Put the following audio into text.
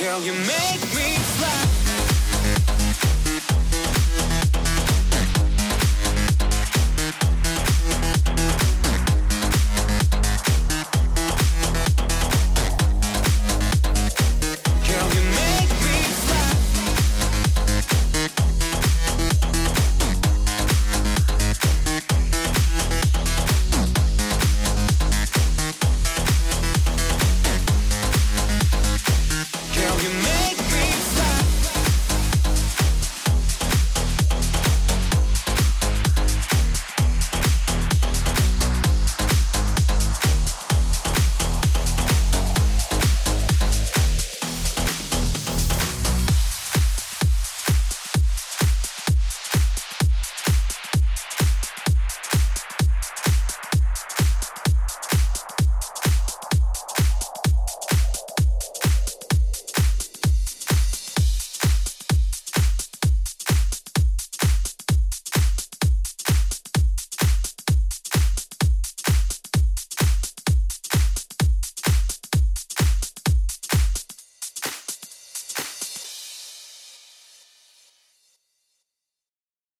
Girl, you make me fly.